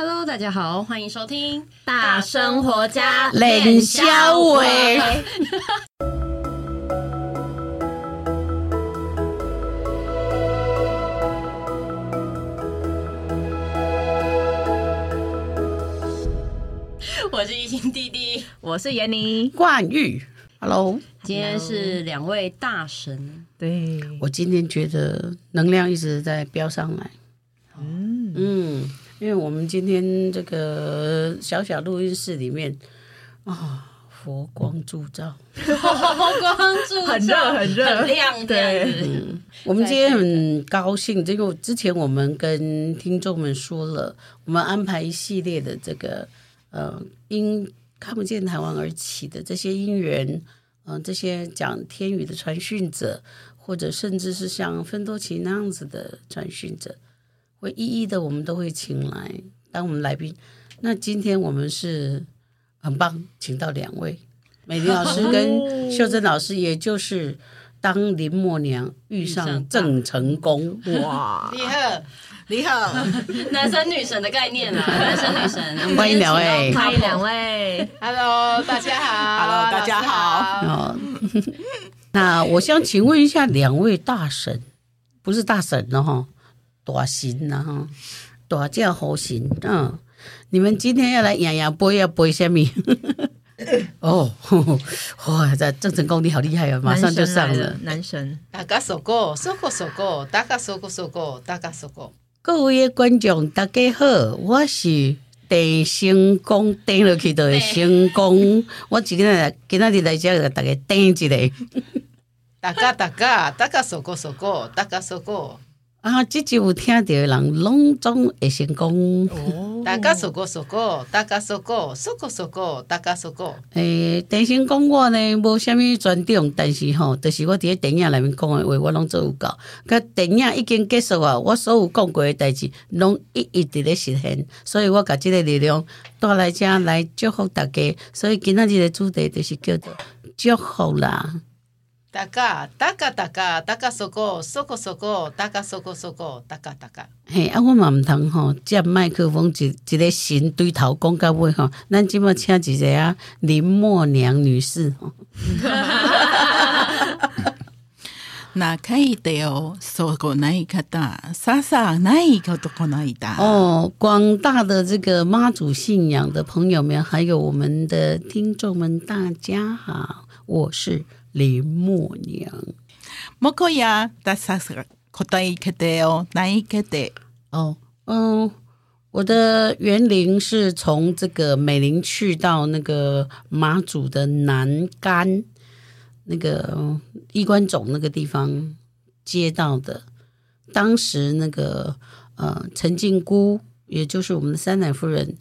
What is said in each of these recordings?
Hello，大家好，欢迎收听《大生活家练小伟》。我是一心弟弟，我是闫妮冠玉。Hello，今天是两位大神。对，我今天觉得能量一直在飙上来。嗯嗯，因为我们今天这个小小录音室里面啊、哦，佛光驻照，佛光驻照，很热很热很亮。对，嗯、我们今天很高兴，这个之前我们跟听众们说了，我们安排一系列的这个呃，因看不见台湾而起的这些因缘，嗯、呃，这些讲天语的传讯者，或者甚至是像芬多奇那样子的传讯者。会一一的，我们都会请来当我们来宾。那今天我们是很棒，请到两位美玲老师跟 秀珍老师，也就是当林默娘遇上郑成功。哇，厉害你好，男神女神的概念啊，男神女神，欢迎两位，欢迎两位，Hello，大家好，Hello，大家好。哦，那我想请问一下两位大神，不是大神了哈。大神呐哈，大叫好神嗯，你们今天要来养养背要背什么？哦，哇，这郑成功你好厉害啊，马上就上了。男神，大家说过，说过说过，大家说过说过，大家说过。各位观众大家好，我是郑成功，登落去就会成功。我今天来今天来这个大家登一下。大家大家大家说过说过，大家说过。啊，这就有听到的人拢总会成功。哦，大家说过说过，大家说过说过说过，大家说过。诶，电信讲我呢，无虾米专长，但是吼，就是我伫咧电影内面讲的话，我拢做有够。甲电影已经结束啊，我所有讲过的代志，拢一一直咧实现。所以我甲即个力量带来遮来祝福大家。所以今仔日的主题就是叫做祝福啦。大家，大家，大家，大家说过，说过，说过，大家说过，说过，大家，大家。嘿，啊，我嘛毋通吼，接麦克风一一个神对头讲到尾吼，咱即么请一个啊林默娘女士吼。那可以的哦，说过那一个大，莎莎那一个都过那一大。哦，广大的这个妈祖信仰的朋友们，还有我们的听众们，大家好，我是。林默娘，莫可呀，大啥事？可大一个的哦，哪一个的？哦，嗯，我的园林是从这个美林去到那个马祖的南竿，那个衣冠冢那个地方接到的。当时那个呃陈靖姑，也就是我们的三奶夫人，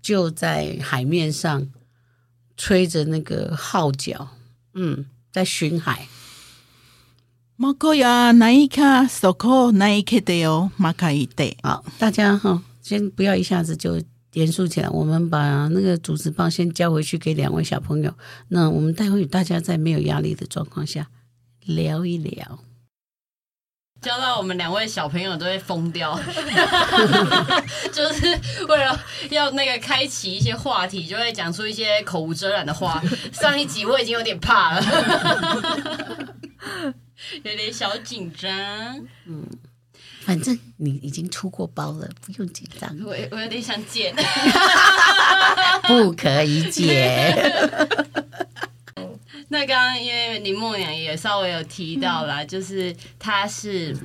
就在海面上吹着那个号角。嗯，在巡海。莫可呀，那一卡索可那一刻的哦，马卡一对。好，大家哈，先不要一下子就严肃起来。我们把那个主持棒先交回去给两位小朋友。那我们待会大家在没有压力的状况下聊一聊。教到我们两位小朋友都会疯掉，就是为了要那个开启一些话题，就会讲出一些口无遮拦的话。上一集我已经有点怕了，有点小紧张。嗯，反正你已经出过包了，不用紧张。我我有点想剪，不可以剪。那刚刚因为林默娘也稍微有提到啦，嗯、就是他是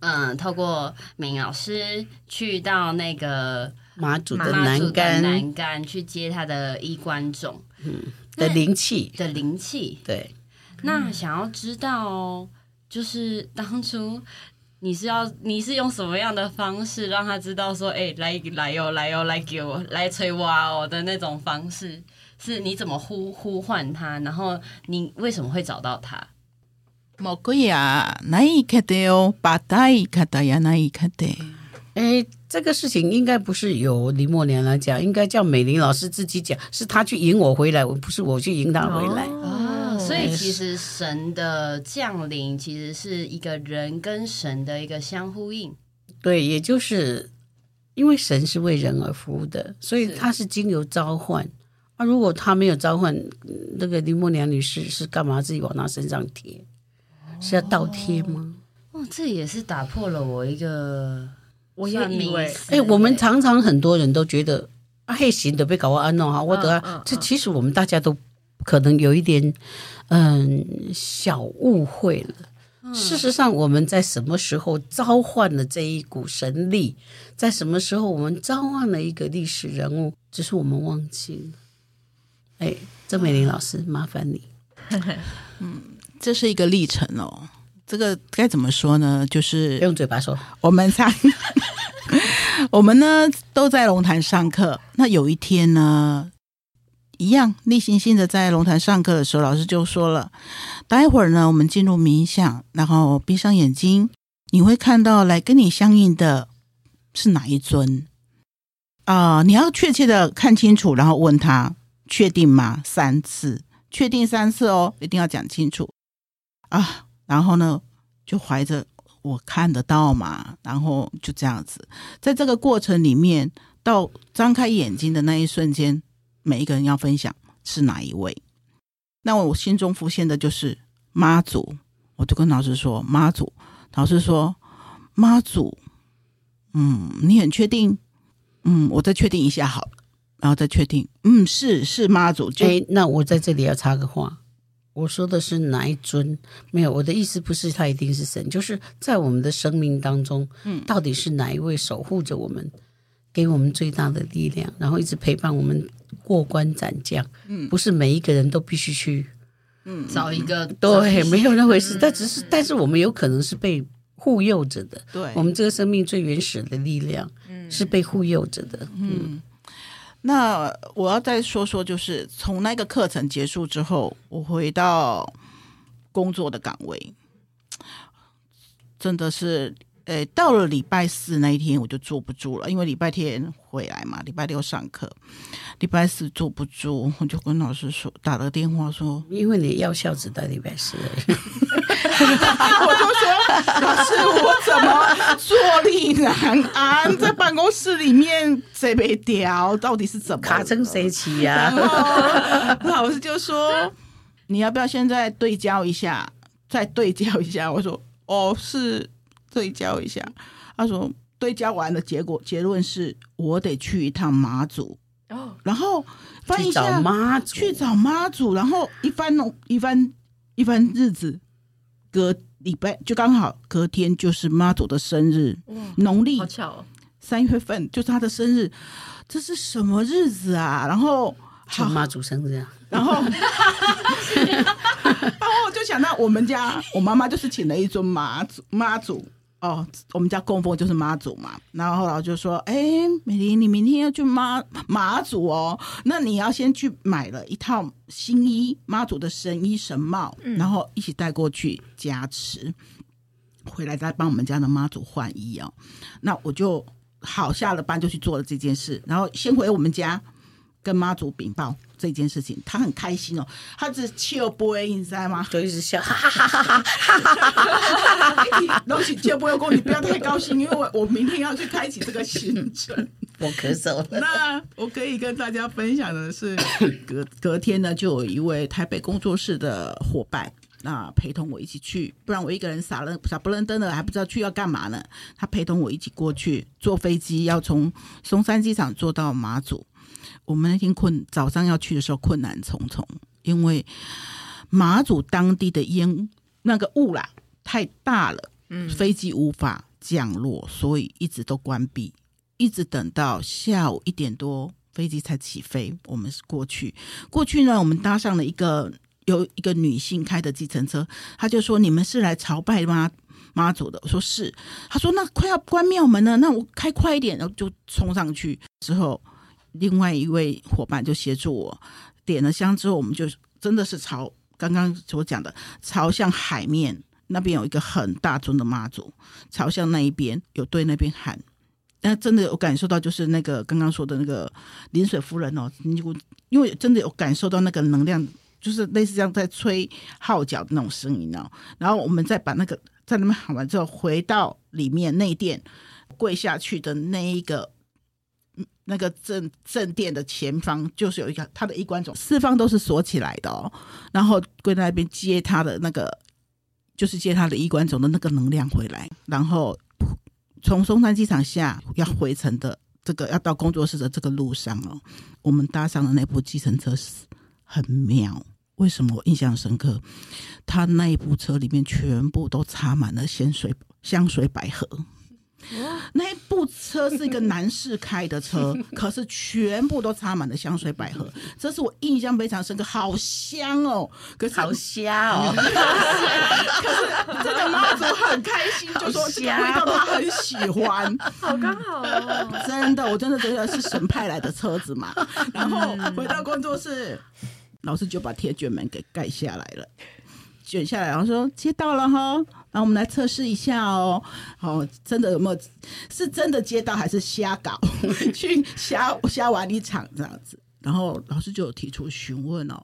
嗯，透过明老师去到那个马祖的南竿南竿去接他的衣冠冢，嗯的灵气。的灵气。对，那想要知道，就是当初你是要你是用什么样的方式让他知道说，哎、欸，来来哟来哟来给我来催我哦的那种方式？是你怎么呼呼唤他？然后你为什么会找到他？莫个呀，那一刻的哦，把大一刻的呀，那一刻的。哎，这个事情应该不是由林默娘来讲，应该叫美玲老师自己讲，是他去迎我回来，我不是我去迎他回来。哦，所以其实神的降临其实是一个人跟神的一个相呼应。对，也就是。因为神是为人而服务的，所以他是经由召唤。那、啊、如果他没有召唤，那个林默娘女士是干嘛自己往他身上贴？是要倒贴吗？哦，这也是打破了我一个，我也以为，哎，我们常常很多人都觉得啊，嘿，行的被搞完安弄哈，我得、啊嗯嗯、这其实我们大家都可能有一点嗯小误会了。嗯、事实上，我们在什么时候召唤了这一股神力？在什么时候我们召唤了一个历史人物？只是我们忘记了。哎，郑美玲老师，麻烦你。嗯，这是一个历程哦。这个该怎么说呢？就是用嘴巴说。我们上，我们呢都在龙潭上课。那有一天呢，一样例行性的在龙潭上课的时候，老师就说了：待会儿呢，我们进入冥想，然后闭上眼睛，你会看到来跟你相应的是哪一尊啊、呃？你要确切的看清楚，然后问他。确定吗？三次，确定三次哦，一定要讲清楚啊！然后呢，就怀着我看得到嘛，然后就这样子，在这个过程里面，到张开眼睛的那一瞬间，每一个人要分享是哪一位。那我心中浮现的就是妈祖，我就跟老师说妈祖，老师说妈祖，嗯，你很确定？嗯，我再确定一下好了。然后再确定，嗯，是是妈祖。哎，那我在这里要插个话，我说的是哪一尊？没有，我的意思不是他一定是神，就是在我们的生命当中，嗯，到底是哪一位守护着我们，给我们最大的力量，然后一直陪伴我们过关斩将。嗯，不是每一个人都必须去，嗯，找一个对，没有那回事。但只是，但是我们有可能是被护佑着的。对，我们这个生命最原始的力量，嗯，是被护佑着的。嗯。那我要再说说，就是从那个课程结束之后，我回到工作的岗位，真的是，诶，到了礼拜四那一天我就坐不住了，因为礼拜天回来嘛，礼拜六上课，礼拜四坐不住，我就跟老师说，打了电话说，因为你药效只到礼拜四而已。我就说，老师，我怎么坐立难安，在办公室里面这杯调到底是怎么卡成谁骑呀？老师就说，你要不要现在对焦一下，再对焦一下？我说，哦，是对焦一下。他说，对焦完的，结果结论是我得去一趟马祖哦，然后翻一下妈祖，去找妈祖，然后一番弄一番一番日子。隔礼拜就刚好隔天就是妈祖的生日，农历好巧哦，三月份就是他的生日，这是什么日子啊？然后好妈祖生日啊，然后 然后我就想到我们家我妈妈就是请了一尊妈祖妈祖。哦，我们家供奉就是妈祖嘛，然后后来就说：“哎，美玲，你明天要去妈妈祖哦，那你要先去买了一套新衣，妈祖的神衣神帽，嗯、然后一起带过去加持，回来再帮我们家的妈祖换衣哦。那我就好下了班就去做了这件事，然后先回我们家。”跟妈祖禀报这件事情，他很开心哦，他只笑不会，你知道吗？就一直笑，哈哈哈哈哈哈！东西笑不会过，你不要太高兴，因为我我明天要去开启这个行程。我咳嗽了。那我可以跟大家分享的是，隔隔天呢，就有一位台北工作室的伙伴，那陪同我一起去，不然我一个人傻了傻不愣登的，还不知道去要干嘛呢。他陪同我一起过去，坐飞机要从松山机场坐到马祖。我们那天困早上要去的时候困难重重，因为马祖当地的烟那个雾啦太大了，嗯，飞机无法降落，所以一直都关闭，一直等到下午一点多飞机才起飞。我们是过去，过去呢，我们搭上了一个有一个女性开的计程车，她就说：“你们是来朝拜妈妈祖的？”我说：“是。”她说：“那快要关庙门了，那我开快一点。”然后就冲上去之后。另外一位伙伴就协助我点了香之后，我们就真的是朝刚刚所讲的，朝向海面那边有一个很大尊的妈祖，朝向那一边有对那边喊，那真的有感受到就是那个刚刚说的那个临水夫人哦，因为真的有感受到那个能量，就是类似这样在吹号角的那种声音哦。然后我们再把那个在那边喊完之后，回到里面内殿跪下去的那一个。那个正正殿的前方就是有一个他的衣冠冢，四方都是锁起来的哦。然后跪在那边接他的那个，就是接他的衣冠冢的那个能量回来。然后从松山机场下要回程的这个要到工作室的这个路上哦，我们搭上的那部计程车是很妙。为什么我印象深刻？他那一部车里面全部都插满了香水香水百合。那一部车是一个男士开的车，可是全部都插满了香水百合，这是我印象非常深刻，好香哦！可是好香哦！可是这个妈祖很开心，就说这个味道他很喜欢，好刚好哦！真的，我真的觉得是神派来的车子嘛。然后回到工作室，老师就把铁卷门给盖下来了。卷下来，然后说接到了哈，然后我们来测试一下哦。好，真的有没有？是真的接到还是瞎搞？去瞎瞎玩一场这样子。然后老师就有提出询问哦，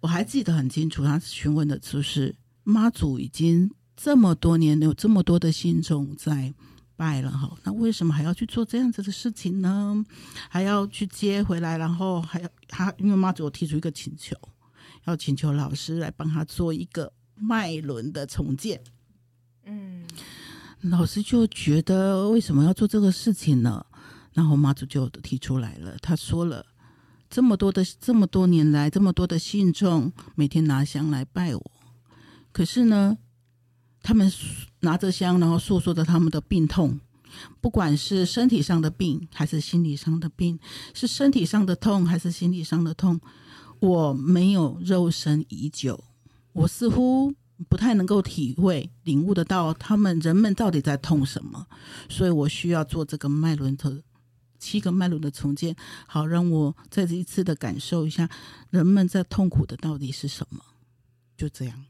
我还记得很清楚，他询问的就是妈祖已经这么多年有这么多的信众在拜了哈，那为什么还要去做这样子的事情呢？还要去接回来，然后还要他因为妈祖有提出一个请求。要请求老师来帮他做一个脉轮的重建。嗯，老师就觉得为什么要做这个事情呢？然后妈祖就提出来了，他说了，这么多的这么多年来，这么多的信众每天拿香来拜我，可是呢，他们拿着香，然后诉说着他们的病痛，不管是身体上的病还是心理上的病，是身体上的痛还是心理上的痛。我没有肉身已久，我似乎不太能够体会、领悟得到他们人们到底在痛什么，所以我需要做这个脉轮的七个脉轮的重建，好让我再一次的感受一下人们在痛苦的到底是什么。就这样，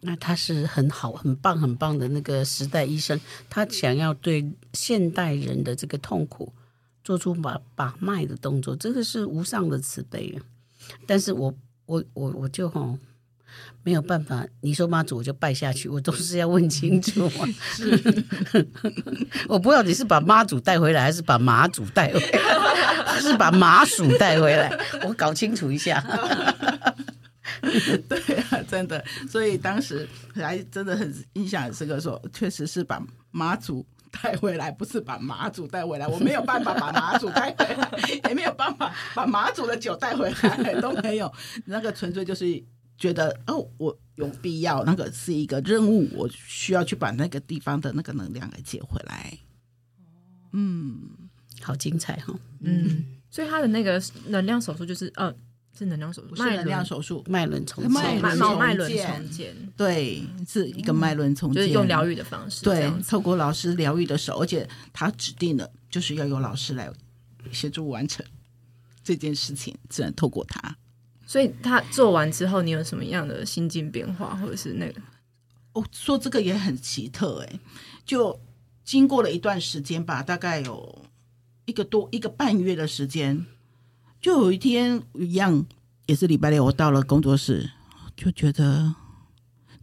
那他是很好、很棒、很棒的那个时代医生，他想要对现代人的这个痛苦做出把把脉的动作，这个是无上的慈悲。但是我我我我就吼没有办法，你说妈祖我就拜下去，我都是要问清楚啊。我不知道你是把妈祖带回来，还是把马祖带回来，还是把麻薯带回来，我搞清楚一下。对啊，真的，所以当时还真的很印象很深刻，说确实是把妈祖。带回来不是把马祖带回来，我没有办法把马祖带回来，也没有办法把马祖的酒带回来，都没有。那个纯粹就是觉得哦，我有必要，那个是一个任务，我需要去把那个地方的那个能量给接回来。嗯，好精彩哈、哦。嗯，所以他的那个能量手术就是呃。是能量手术，脉轮手术，脉轮重建，脉脉轮重建，对，是一个脉轮重建，就是用疗愈的方式，对，透过老师疗愈的手，而且他指定了，就是要由老师来协助完成这件事情，只能透过他。所以他做完之后，你有什么样的心境变化，或者是那个？哦，说这个也很奇特哎，就经过了一段时间吧，大概有一个多一个半月的时间。就有一天一样，也是礼拜六，我到了工作室，就觉得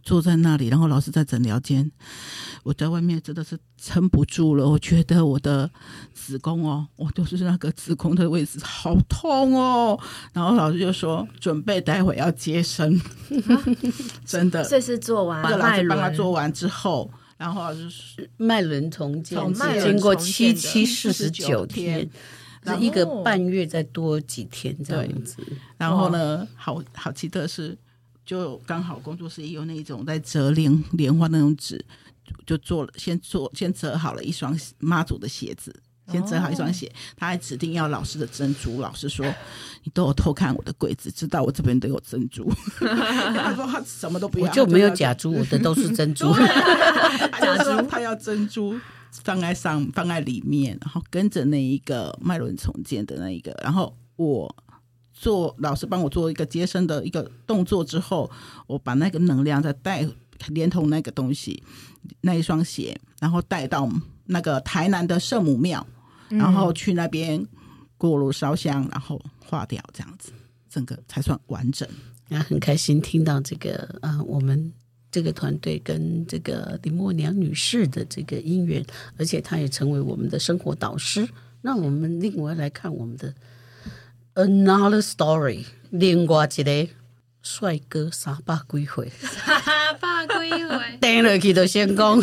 坐在那里，然后老师在诊疗间，我在外面真的是撑不住了。我觉得我的子宫哦，我就是那个子宫的位置好痛哦。然后老师就说，准备待会要接生，真的。这是做完，那个老师帮他做完之后，然后就是脉轮重建，经过七七四十九天。那一个半月再多几天这样子，然后呢，好好奇特是，就刚好工作室也有那种在折莲莲花那种纸，就做了，先做先折好了一双妈祖的鞋子，先折好一双鞋，他还指定要老师的珍珠，老师说你都有偷看我的柜子，知道我这边都有珍珠，他说他什么都不要，我就没有假珠，我的都是珍珠，假珠。他要珍珠。放在上，放在里面，然后跟着那一个脉轮重建的那一个，然后我做老师帮我做一个接生的一个动作之后，我把那个能量再带，连同那个东西，那一双鞋，然后带到那个台南的圣母庙，然后去那边过炉烧香，然后化掉，这样子，整个才算完整。那很开心听到这个啊、呃，我们。这个团队跟这个林默娘女士的这个姻缘，而且她也成为我们的生活导师，那我们另外来看我们的 Another Story，另外一个帅哥三百几岁，三百几岁，等下去就先讲。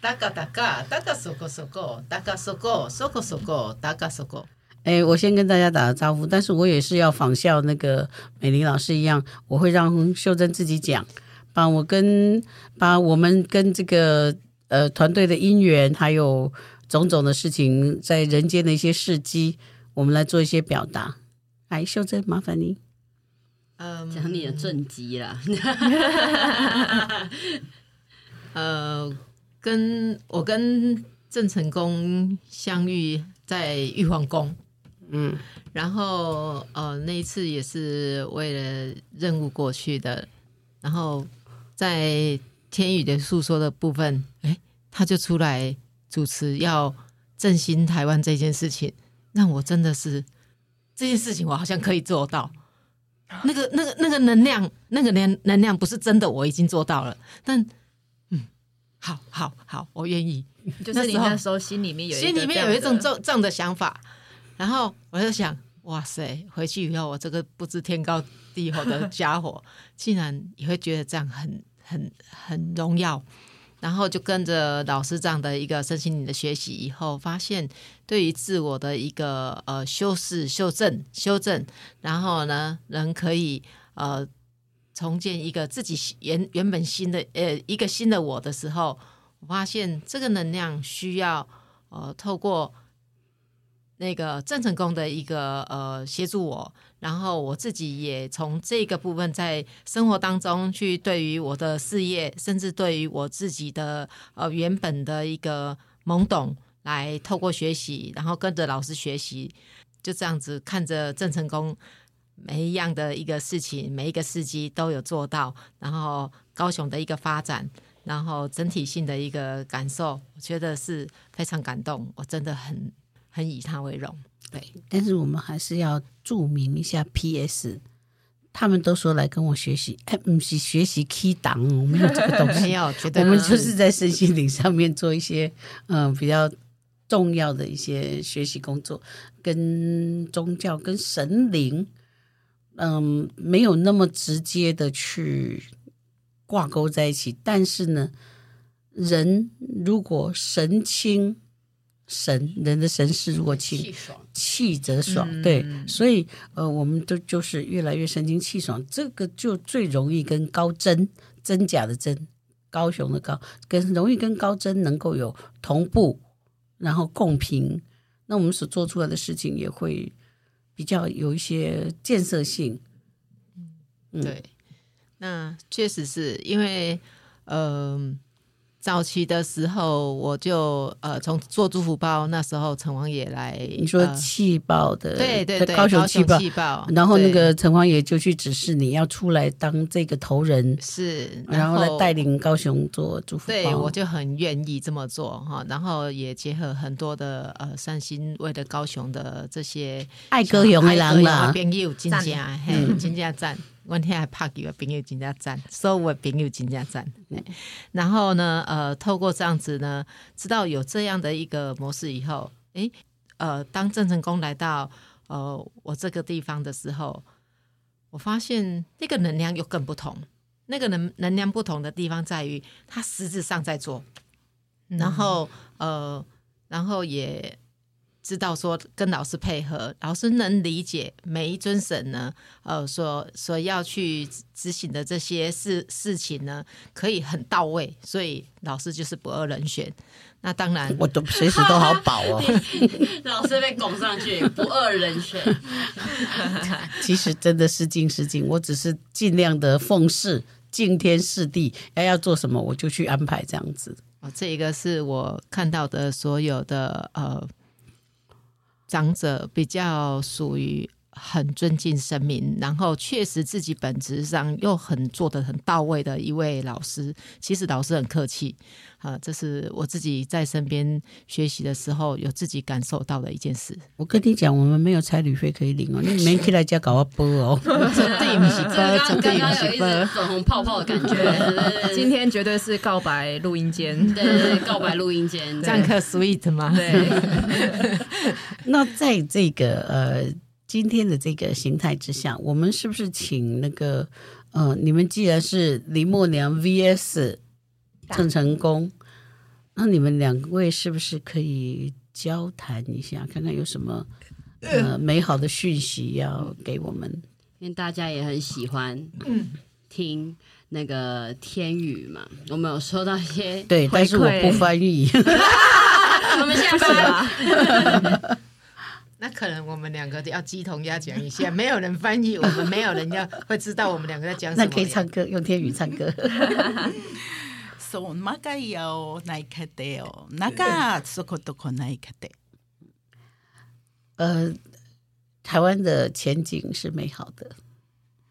大家大家大家说过说过，大家说过说过说过，大家说过。哎，我先跟大家打个招呼，但是我也是要仿效那个美玲老师一样，我会让秀珍自己讲，把我跟把我们跟这个呃团队的姻缘，还有种种的事情，在人间的一些事迹，我们来做一些表达。来，秀珍，麻烦你，嗯，讲你的政绩啦。呃，跟我跟郑成功相遇在玉皇宫。嗯，然后呃，那一次也是为了任务过去的，然后在天宇的诉说的部分，哎，他就出来主持要振兴台湾这件事情，让我真的是这件事情，我好像可以做到。那个、那个、那个能量，那个能能量不是真的，我已经做到了。但嗯，好好好，我愿意。就是你那时候心里面有心里面有一种这这样的想法。然后我就想，哇塞，回去以后我这个不知天高地厚的家伙，竟然也会觉得这样很很很荣耀。然后就跟着老师这样的一个身心灵的学习以后，发现对于自我的一个呃修饰、修正、修正，然后呢，人可以呃重建一个自己原原本新的呃一个新的我的时候，我发现这个能量需要呃透过。那个郑成功的一个呃协助我，然后我自己也从这个部分在生活当中去对于我的事业，甚至对于我自己的呃原本的一个懵懂，来透过学习，然后跟着老师学习，就这样子看着郑成功每一样的一个事情，每一个事迹都有做到，然后高雄的一个发展，然后整体性的一个感受，我觉得是非常感动，我真的很。很以他为荣，对，但是我们还是要注明一下。P.S. 他们都说来跟我学习，哎，不是学习 key 档，我没有这个东西，我们就是在身心灵上面做一些嗯、呃、比较重要的一些学习工作，跟宗教、跟神灵，嗯，没有那么直接的去挂钩在一起。但是呢，人如果神清。神人的神是若清，气爽，气则爽。嗯、对，所以呃，我们都就是越来越神清气爽，这个就最容易跟高真真假的真，高雄的高，跟容易跟高真能够有同步，然后共频，那我们所做出来的事情也会比较有一些建设性。嗯，对，那确实是因为嗯。呃早期的时候，我就呃从做祝福包，那时候陈王爷来，你说气爆的，呃、对对对，高雄气爆，爆然后那个陈王爷就去指示你要出来当这个头人，是，然后，然后来带领高雄做祝福包，对，我就很愿意这么做哈，然后也结合很多的呃善心，为了高雄的这些爱歌咏的人啦，朋友真正嘿，真正赞。我天还拍给我朋友真正赞，所以我朋友真正赞。然后呢，呃，透过这样子呢，知道有这样的一个模式以后，诶，呃，当郑成功来到呃我这个地方的时候，我发现那个能量又更不同。那个能能量不同的地方在于，他实质上在做，然后呃，然后也。知道说跟老师配合，老师能理解每一尊神呢，呃，所所要去执行的这些事事情呢，可以很到位，所以老师就是不二人选。那当然，我都随时都好保哦。老师被拱上去，不二人选。其实真的是敬是敬，我只是尽量的奉事，敬天事地，要要做什么我就去安排这样子。哦，这一个是我看到的所有的呃。长者比较属于很尊敬生明，然后确实自己本质上又很做的很到位的一位老师。其实老师很客气。啊，这是我自己在身边学习的时候，有自己感受到的一件事。我跟你讲，我们没有差旅费可以领哦，你没可以来家搞我 播哦。不是播，绝对不是播，粉红泡泡的感觉。今天绝对是告白录音间，对对对，告白录音间，这样可 sweet 吗？对。那在这个呃今天的这个形态之下，我们是不是请那个呃，你们既然是林默娘 VS 郑成功。那你们两位是不是可以交谈一下，看看有什么呃美好的讯息要给我们？因为大家也很喜欢听那个天宇嘛，我们有收到一些对，但是我不翻译。我们下次吧。那可能我们两个要鸡同鸭讲一下，没有人翻译，我们没有人要会知道我们两个在讲什么。那可以唱歌，用天语唱歌。そう、马甲要奈克的哦，那个そことこ奈克的。呃，台湾的前景是美好的。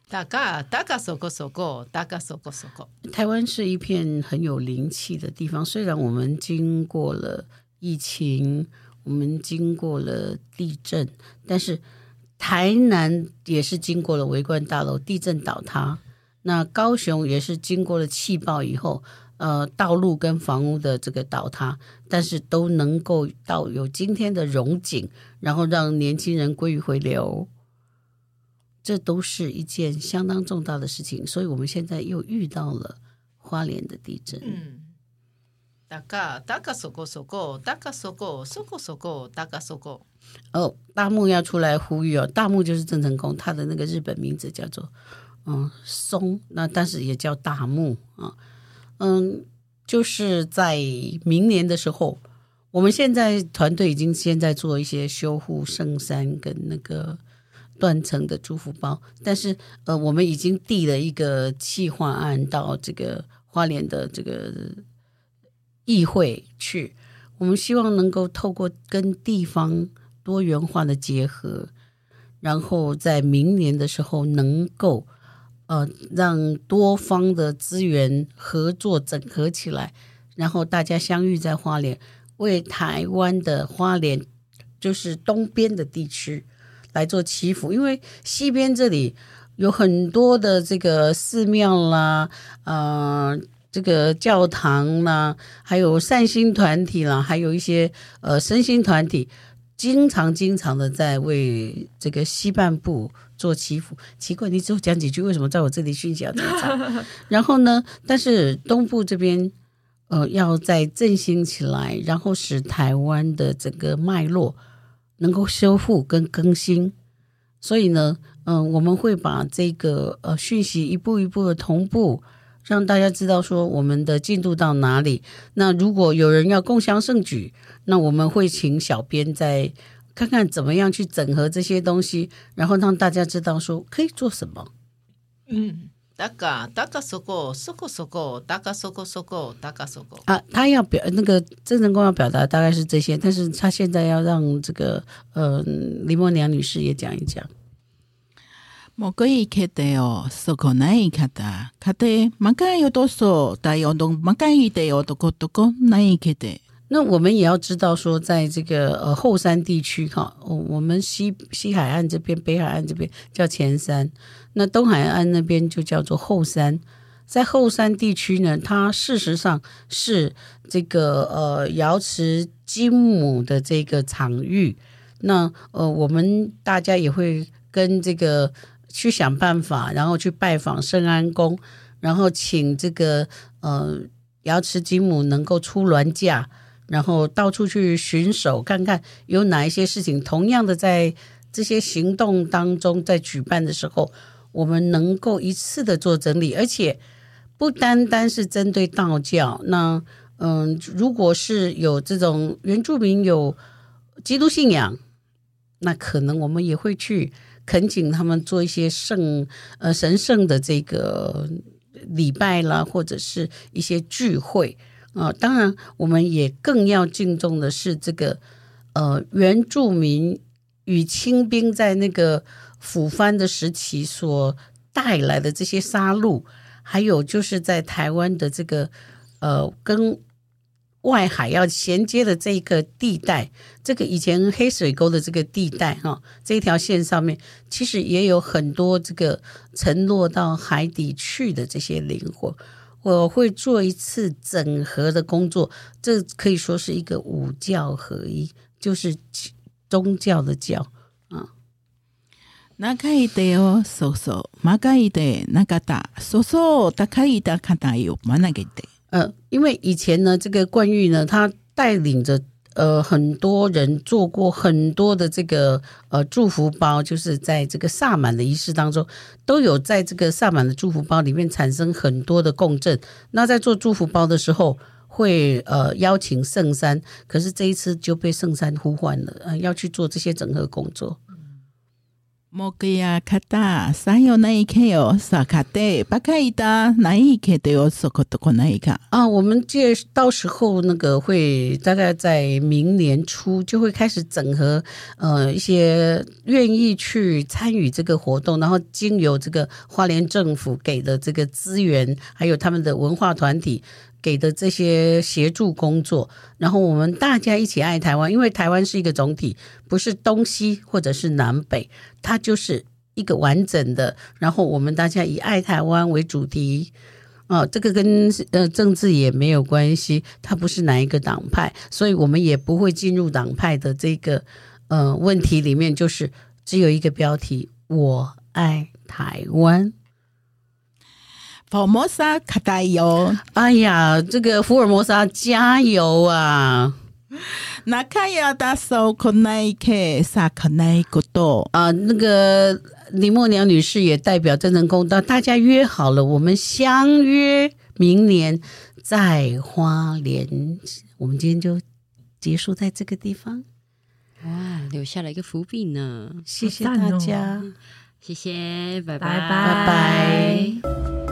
大家大家说过说过，大家说过说过。台湾是一片很有灵气的地方，虽然我们经过了疫情， 我们经过了地震，但是台南也是经过了围观大楼地震倒塌，那高雄也是经过了气爆以后。呃，道路跟房屋的这个倒塌，但是都能够到有今天的荣景，然后让年轻人归于回流，这都是一件相当重大的事情。所以，我们现在又遇到了花莲的地震。大家大家说过说过，大家说过说过说过，大家说过。哦，大木要出来呼吁哦，大木就是郑成功，他的那个日本名字叫做嗯松，那但是也叫大木啊。嗯，就是在明年的时候，我们现在团队已经现在做一些修护圣山跟那个断层的祝福包，但是呃，我们已经递了一个企划案到这个花莲的这个议会去，我们希望能够透过跟地方多元化的结合，然后在明年的时候能够。呃，让多方的资源合作整合起来，然后大家相遇在花莲，为台湾的花莲，就是东边的地区来做祈福。因为西边这里有很多的这个寺庙啦，呃，这个教堂啦，还有善心团体啦，还有一些呃身心团体，经常经常的在为这个西半部。做祈福，奇怪，你只有讲几句，为什么在我这里讯息要这么长？然后呢？但是东部这边，呃，要再振兴起来，然后使台湾的整个脉络能够修复跟更新。所以呢，嗯、呃，我们会把这个呃讯息一步一步的同步，让大家知道说我们的进度到哪里。那如果有人要共襄盛举，那我们会请小编在。看看怎么样去整合这些东西，然后让大家知道说可以做什么。嗯，大家大家说过说过说过，大家说过说过，大家说过啊。他要表那个郑成功要表达大概是这些，但是他现在要让这个呃林默娘女士也讲一讲。莫可以看的哦，说过哪一看的？看的马干有多少？但有东马干一的有多个多个哪一看的？那我们也要知道说，在这个呃后山地区哈，我们西西海岸这边、北海岸这边叫前山，那东海岸那边就叫做后山。在后山地区呢，它事实上是这个呃瑶池金母的这个场域。那呃，我们大家也会跟这个去想办法，然后去拜访圣安宫，然后请这个呃瑶池金母能够出銮驾。然后到处去巡守，看看有哪一些事情。同样的，在这些行动当中，在举办的时候，我们能够一次的做整理，而且不单单是针对道教。那嗯，如果是有这种原住民有基督信仰，那可能我们也会去恳请他们做一些圣呃神圣的这个礼拜啦，或者是一些聚会。啊、呃，当然，我们也更要敬重的是这个，呃，原住民与清兵在那个抚番的时期所带来的这些杀戮，还有就是在台湾的这个呃跟。外海要衔接的这个地带，这个以前黑水沟的这个地带哈，这一条线上面其实也有很多这个沉落到海底去的这些灵魂。我会做一次整合的工作，这可以说是一个五教合一，就是宗教的教啊。那可以的哦，搜搜，马可以的那个大，搜搜，大可以的看大有，呃，因为以前呢，这个冠玉呢，他带领着呃很多人做过很多的这个呃祝福包，就是在这个萨满的仪式当中，都有在这个萨满的祝福包里面产生很多的共振。那在做祝福包的时候，会呃邀请圣山，可是这一次就被圣山呼唤了，呃，要去做这些整合工作。莫格亚卡达，三有那一刻哦，萨卡德巴卡伊达，那一刻都有索克多克那一卡啊。我们这到时候那个会大概在明年初就会开始整合，呃，一些愿意去参与这个活动，然后经由这个花莲政府给的这个资源，还有他们的文化团体。给的这些协助工作，然后我们大家一起爱台湾，因为台湾是一个总体，不是东西或者是南北，它就是一个完整的。然后我们大家以爱台湾为主题，哦，这个跟呃政治也没有关系，它不是哪一个党派，所以我们也不会进入党派的这个呃问题里面，就是只有一个标题：我爱台湾。福尔摩沙卡带哟！哎呀，这个福尔摩沙加油啊！那卡亚达索可奈克萨可奈古多啊，那个林默娘女士也代表真诚公道，大家约好了，我们相约明年在花莲。我们今天就结束在这个地方。哇，留下了一个伏笔呢！谢谢大家，谢谢，拜拜，拜拜。